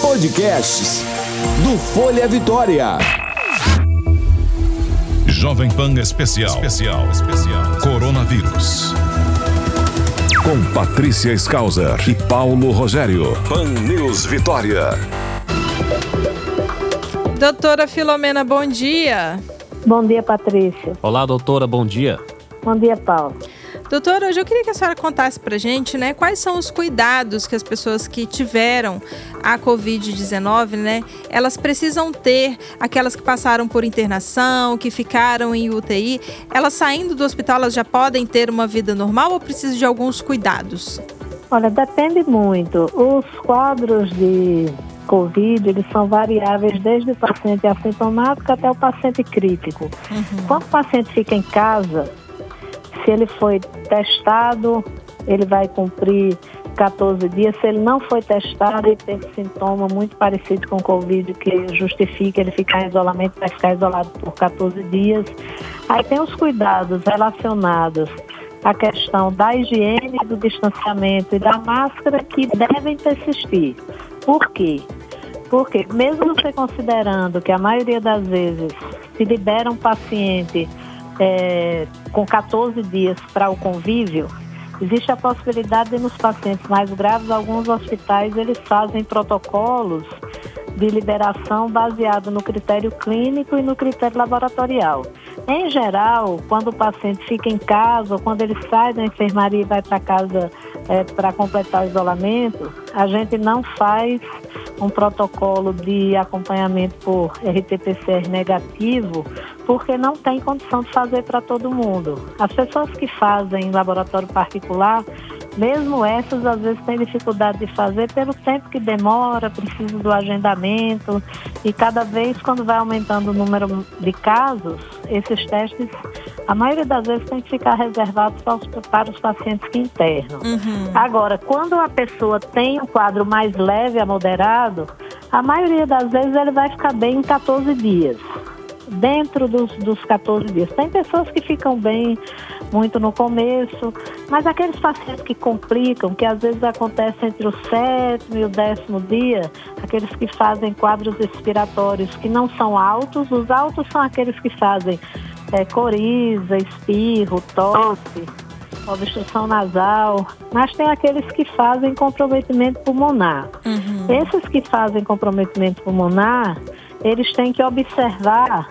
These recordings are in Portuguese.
Podcasts do Folha Vitória. Jovem Pan Especial. Especial. Especial. Coronavírus. Com Patrícia Skauser e Paulo Rogério. Pan News Vitória. Doutora Filomena, bom dia. Bom dia, Patrícia. Olá, doutora, bom dia. Bom dia, Paulo. Doutora, hoje eu queria que a senhora contasse pra gente, né, quais são os cuidados que as pessoas que tiveram a Covid-19, né, elas precisam ter, aquelas que passaram por internação, que ficaram em UTI, elas saindo do hospital, elas já podem ter uma vida normal ou precisam de alguns cuidados? Olha, depende muito. Os quadros de Covid, eles são variáveis desde o paciente assintomático até o paciente crítico. Uhum. Quando o paciente fica em casa, se ele foi testado, ele vai cumprir 14 dias. Se ele não foi testado e tem sintoma muito parecido com o Covid, que justifica ele ficar em isolamento, vai ficar isolado por 14 dias. Aí tem os cuidados relacionados à questão da higiene, do distanciamento e da máscara que devem persistir. Por quê? Porque mesmo você considerando que a maioria das vezes se libera um paciente é, com 14 dias para o convívio, existe a possibilidade de nos pacientes mais graves, alguns hospitais eles fazem protocolos de liberação baseado no critério clínico e no critério laboratorial. Em geral, quando o paciente fica em casa ou quando ele sai da enfermaria e vai para casa é, para completar o isolamento, a gente não faz um protocolo de acompanhamento por RT-PCR negativo, porque não tem condição de fazer para todo mundo. As pessoas que fazem em laboratório particular, mesmo essas, às vezes têm dificuldade de fazer pelo tempo que demora, precisa do agendamento e cada vez quando vai aumentando o número de casos, esses testes, a maioria das vezes tem que ficar reservados para os, para os pacientes que internam. Uhum. Agora, quando a pessoa tem um quadro mais leve a moderado, a maioria das vezes ele vai ficar bem em 14 dias dentro dos, dos 14 dias. Tem pessoas que ficam bem muito no começo, mas aqueles pacientes que complicam, que às vezes acontece entre o sétimo e o décimo dia, aqueles que fazem quadros respiratórios que não são altos, os altos são aqueles que fazem é, coriza, espirro, tosse, obstrução nasal, mas tem aqueles que fazem comprometimento pulmonar. Uhum. Esses que fazem comprometimento pulmonar, eles têm que observar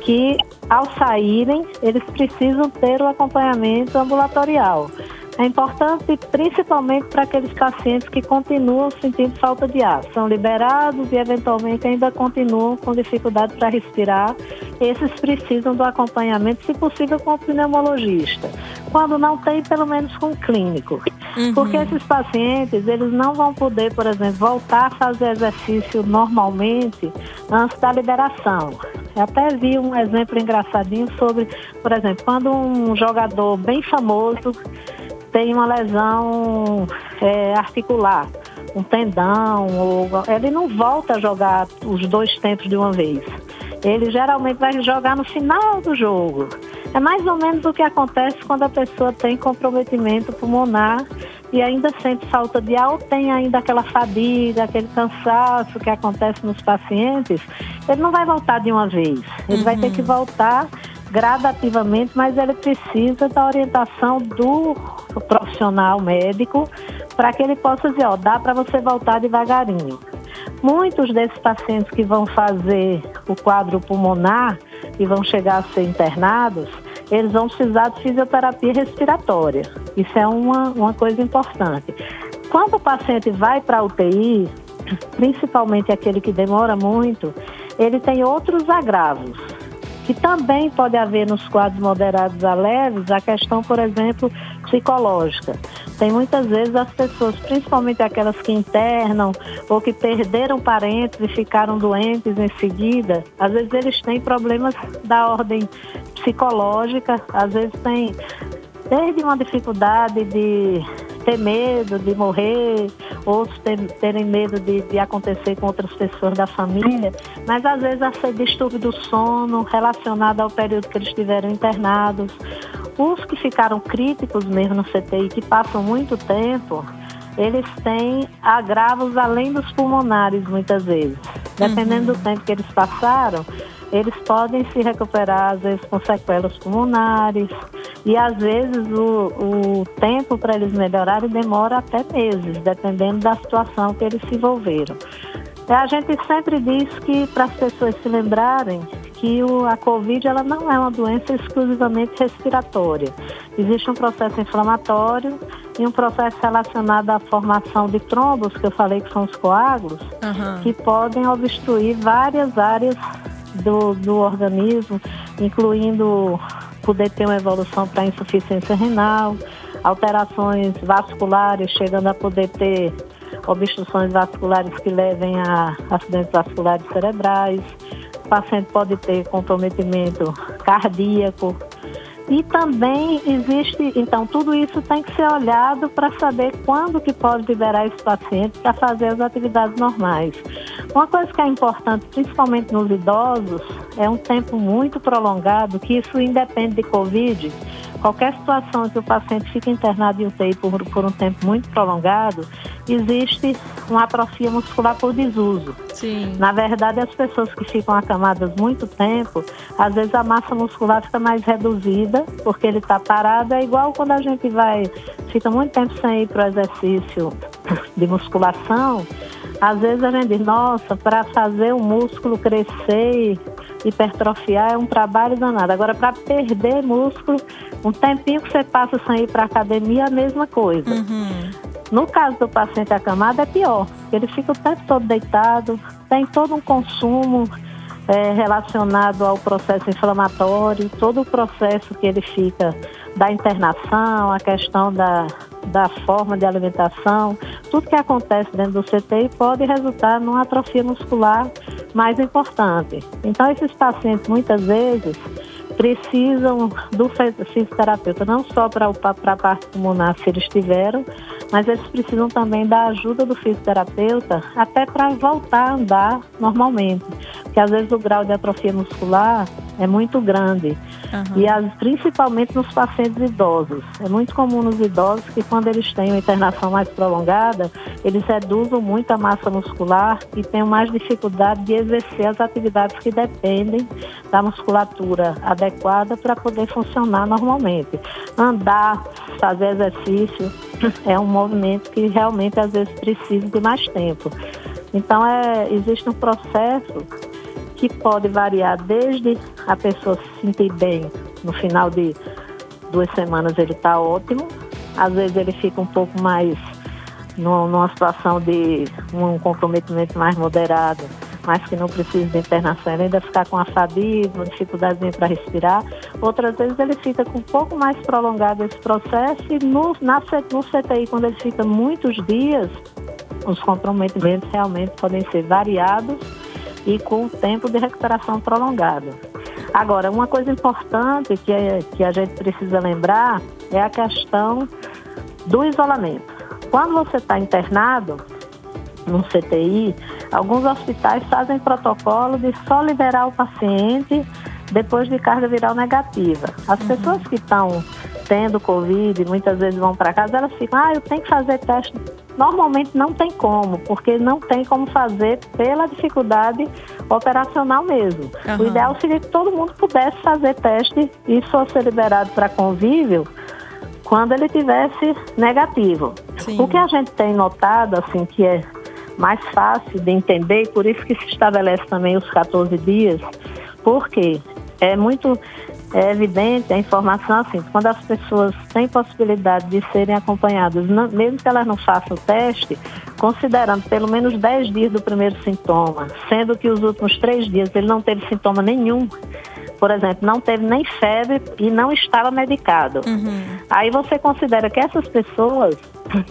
que ao saírem, eles precisam ter o acompanhamento ambulatorial. É importante principalmente para aqueles pacientes que continuam sentindo falta de ar, são liberados e eventualmente ainda continuam com dificuldade para respirar. Esses precisam do acompanhamento, se possível, com o pneumologista. Quando não tem, pelo menos com o clínico. Uhum. Porque esses pacientes, eles não vão poder, por exemplo, voltar a fazer exercício normalmente antes da liberação. Eu até vi um exemplo engraçadinho sobre, por exemplo, quando um jogador bem famoso tem uma lesão é, articular, um tendão, ou, ele não volta a jogar os dois tempos de uma vez. Ele geralmente vai jogar no final do jogo. É mais ou menos o que acontece quando a pessoa tem comprometimento pulmonar e ainda sente falta de ar ou tem ainda aquela fadiga, aquele cansaço que acontece nos pacientes. Ele não vai voltar de uma vez. Ele uhum. vai ter que uhum. voltar gradativamente, mas ele precisa da orientação do profissional médico para que ele possa dizer, ó, dá para você voltar devagarinho. Muitos desses pacientes que vão fazer o quadro pulmonar e vão chegar a ser internados, eles vão precisar de fisioterapia respiratória. Isso é uma, uma coisa importante. Quando o paciente vai para a UTI, principalmente aquele que demora muito, ele tem outros agravos que também pode haver nos quadros moderados a leves a questão, por exemplo, psicológica. Tem muitas vezes as pessoas, principalmente aquelas que internam ou que perderam parentes e ficaram doentes em seguida, às vezes eles têm problemas da ordem psicológica, às vezes tem desde uma dificuldade de ter medo de morrer, outros ter, terem medo de, de, acontecer com outras pessoas da família, mas às vezes a ser distúrbio do sono relacionado ao período que eles estiveram internados. Os que ficaram críticos mesmo no CTI, que passam muito tempo, eles têm agravos além dos pulmonares, muitas vezes. Dependendo uhum. do tempo que eles passaram, eles podem se recuperar, às vezes, com sequelas pulmonares. E, às vezes, o, o tempo para eles melhorarem demora até meses, dependendo da situação que eles se envolveram. A gente sempre diz que, para as pessoas se lembrarem, que o, a Covid ela não é uma doença exclusivamente respiratória. Existe um processo inflamatório e um processo relacionado à formação de trombos, que eu falei que são os coágulos, uhum. que podem obstruir várias áreas do, do organismo, incluindo poder ter uma evolução para insuficiência renal, alterações vasculares, chegando a poder ter obstruções vasculares que levem a acidentes vasculares cerebrais. O paciente pode ter comprometimento cardíaco, e também existe, então, tudo isso tem que ser olhado para saber quando que pode liberar esse paciente para fazer as atividades normais. Uma coisa que é importante, principalmente nos idosos, é um tempo muito prolongado, que isso independe de Covid, qualquer situação em que o paciente fica internado em UTI por, por um tempo muito prolongado, existe uma atrofia muscular por desuso. Sim. Na verdade, as pessoas que ficam acamadas muito tempo, às vezes a massa muscular fica mais reduzida, porque ele está parado. É igual quando a gente vai, fica muito tempo sem ir para o exercício de musculação. Às vezes a gente diz, nossa, para fazer o músculo crescer hipertrofiar é um trabalho danado. Agora, para perder músculo, um tempinho que você passa sem ir para academia, é a mesma coisa. Uhum. No caso do paciente acamado, é pior. Ele fica o tempo todo deitado, tem todo um consumo é, relacionado ao processo inflamatório, todo o processo que ele fica da internação, a questão da, da forma de alimentação, tudo que acontece dentro do CTI pode resultar numa atrofia muscular mais importante. Então, esses pacientes muitas vezes precisam do fisioterapeuta, não só para a parte pulmonar, se eles tiveram, mas eles precisam também da ajuda do fisioterapeuta até para voltar a andar normalmente. Porque às vezes o grau de atrofia muscular é muito grande. Uhum. E as, principalmente nos pacientes idosos. É muito comum nos idosos que quando eles têm uma internação mais prolongada, eles reduzem muito a massa muscular e têm mais dificuldade de exercer as atividades que dependem da musculatura adequada para poder funcionar normalmente. Andar, fazer exercício é um movimento que realmente às vezes precisa de mais tempo. Então é, existe um processo que pode variar desde a pessoa se sentir bem no final de duas semanas ele está ótimo, às vezes ele fica um pouco mais numa situação de um comprometimento mais moderado, mas que não precisa de internação, ele ainda ficar com a fadiga, uma dificuldade para respirar. Outras vezes ele fica com um pouco mais prolongado esse processo e no, na, no CTI, quando ele fica muitos dias, os comprometimentos realmente podem ser variados e com tempo de recuperação prolongado. Agora, uma coisa importante que, é, que a gente precisa lembrar é a questão do isolamento. Quando você está internado no CTI, alguns hospitais fazem protocolo de só liberar o paciente depois de carga viral negativa. As uhum. pessoas que estão tendo Covid, muitas vezes vão para casa, elas ficam, ah, eu tenho que fazer teste. Normalmente não tem como, porque não tem como fazer pela dificuldade operacional mesmo. Uhum. O ideal seria que todo mundo pudesse fazer teste e fosse liberado para convívio quando ele tivesse negativo. Sim. O que a gente tem notado, assim, que é mais fácil de entender, e por isso que se estabelece também os 14 dias, porque é muito é evidente a informação assim, quando as pessoas têm possibilidade de serem acompanhadas, não, mesmo que elas não façam o teste, considerando pelo menos 10 dias do primeiro sintoma, sendo que os últimos três dias ele não teve sintoma nenhum, por exemplo, não teve nem febre e não estava medicado. Uhum. Aí você considera que essas pessoas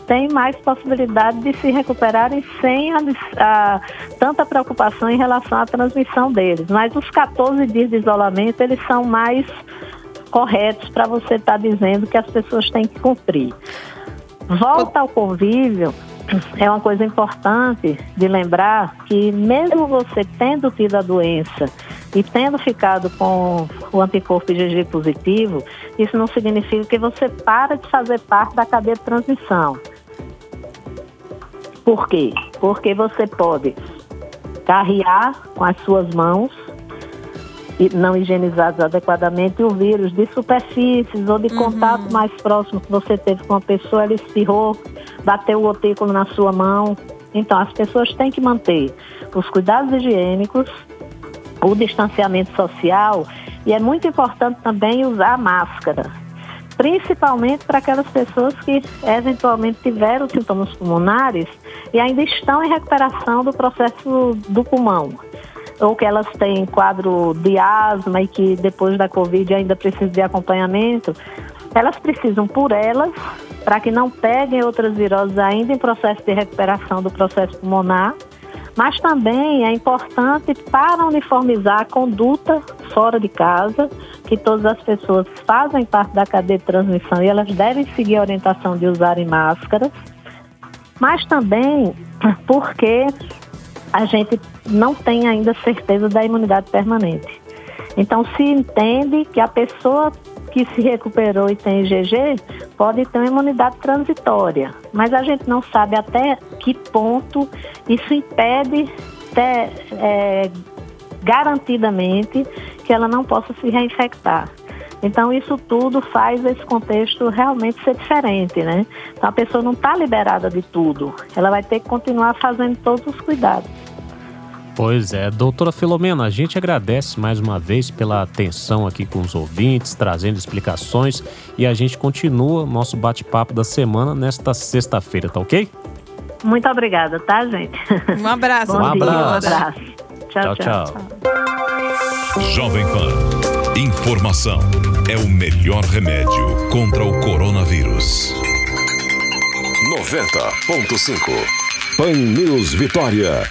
têm mais possibilidade de se recuperarem sem a, a, tanta preocupação em relação à transmissão deles. Mas os 14 dias de isolamento, eles são mais corretos para você estar tá dizendo que as pessoas têm que cumprir. Volta ao convívio é uma coisa importante de lembrar que mesmo você tendo tido a doença e tendo ficado com o anticorpo IgG positivo, isso não significa que você para de fazer parte da cadeia de transmissão. Por quê? Porque você pode carrear com as suas mãos não higienizados adequadamente o vírus de superfícies ou de uhum. contato mais próximo que você teve com a pessoa, ele espirrou, bateu o gotículo na sua mão. Então, as pessoas têm que manter os cuidados higiênicos, o distanciamento social e é muito importante também usar máscara, principalmente para aquelas pessoas que eventualmente tiveram sintomas pulmonares e ainda estão em recuperação do processo do pulmão ou que elas têm quadro de asma e que depois da Covid ainda precisam de acompanhamento, elas precisam por elas, para que não peguem outras viroses ainda em processo de recuperação do processo pulmonar, mas também é importante para uniformizar a conduta fora de casa, que todas as pessoas fazem parte da cadeia de transmissão e elas devem seguir a orientação de usarem máscaras, mas também porque a gente não tem ainda certeza da imunidade permanente. Então, se entende que a pessoa que se recuperou e tem IgG pode ter uma imunidade transitória, mas a gente não sabe até que ponto isso impede até, é, garantidamente que ela não possa se reinfectar. Então, isso tudo faz esse contexto realmente ser diferente, né? Então, a pessoa não está liberada de tudo. Ela vai ter que continuar fazendo todos os cuidados. Pois é, doutora Filomena, a gente agradece mais uma vez pela atenção aqui com os ouvintes, trazendo explicações e a gente continua nosso bate-papo da semana nesta sexta-feira, tá ok? Muito obrigada, tá, gente? Um abraço. um abraço. Um abraço. Tchau, tchau. tchau. tchau. Jovem Pan. Informação é o melhor remédio contra o coronavírus. 90.5 Pan News Vitória.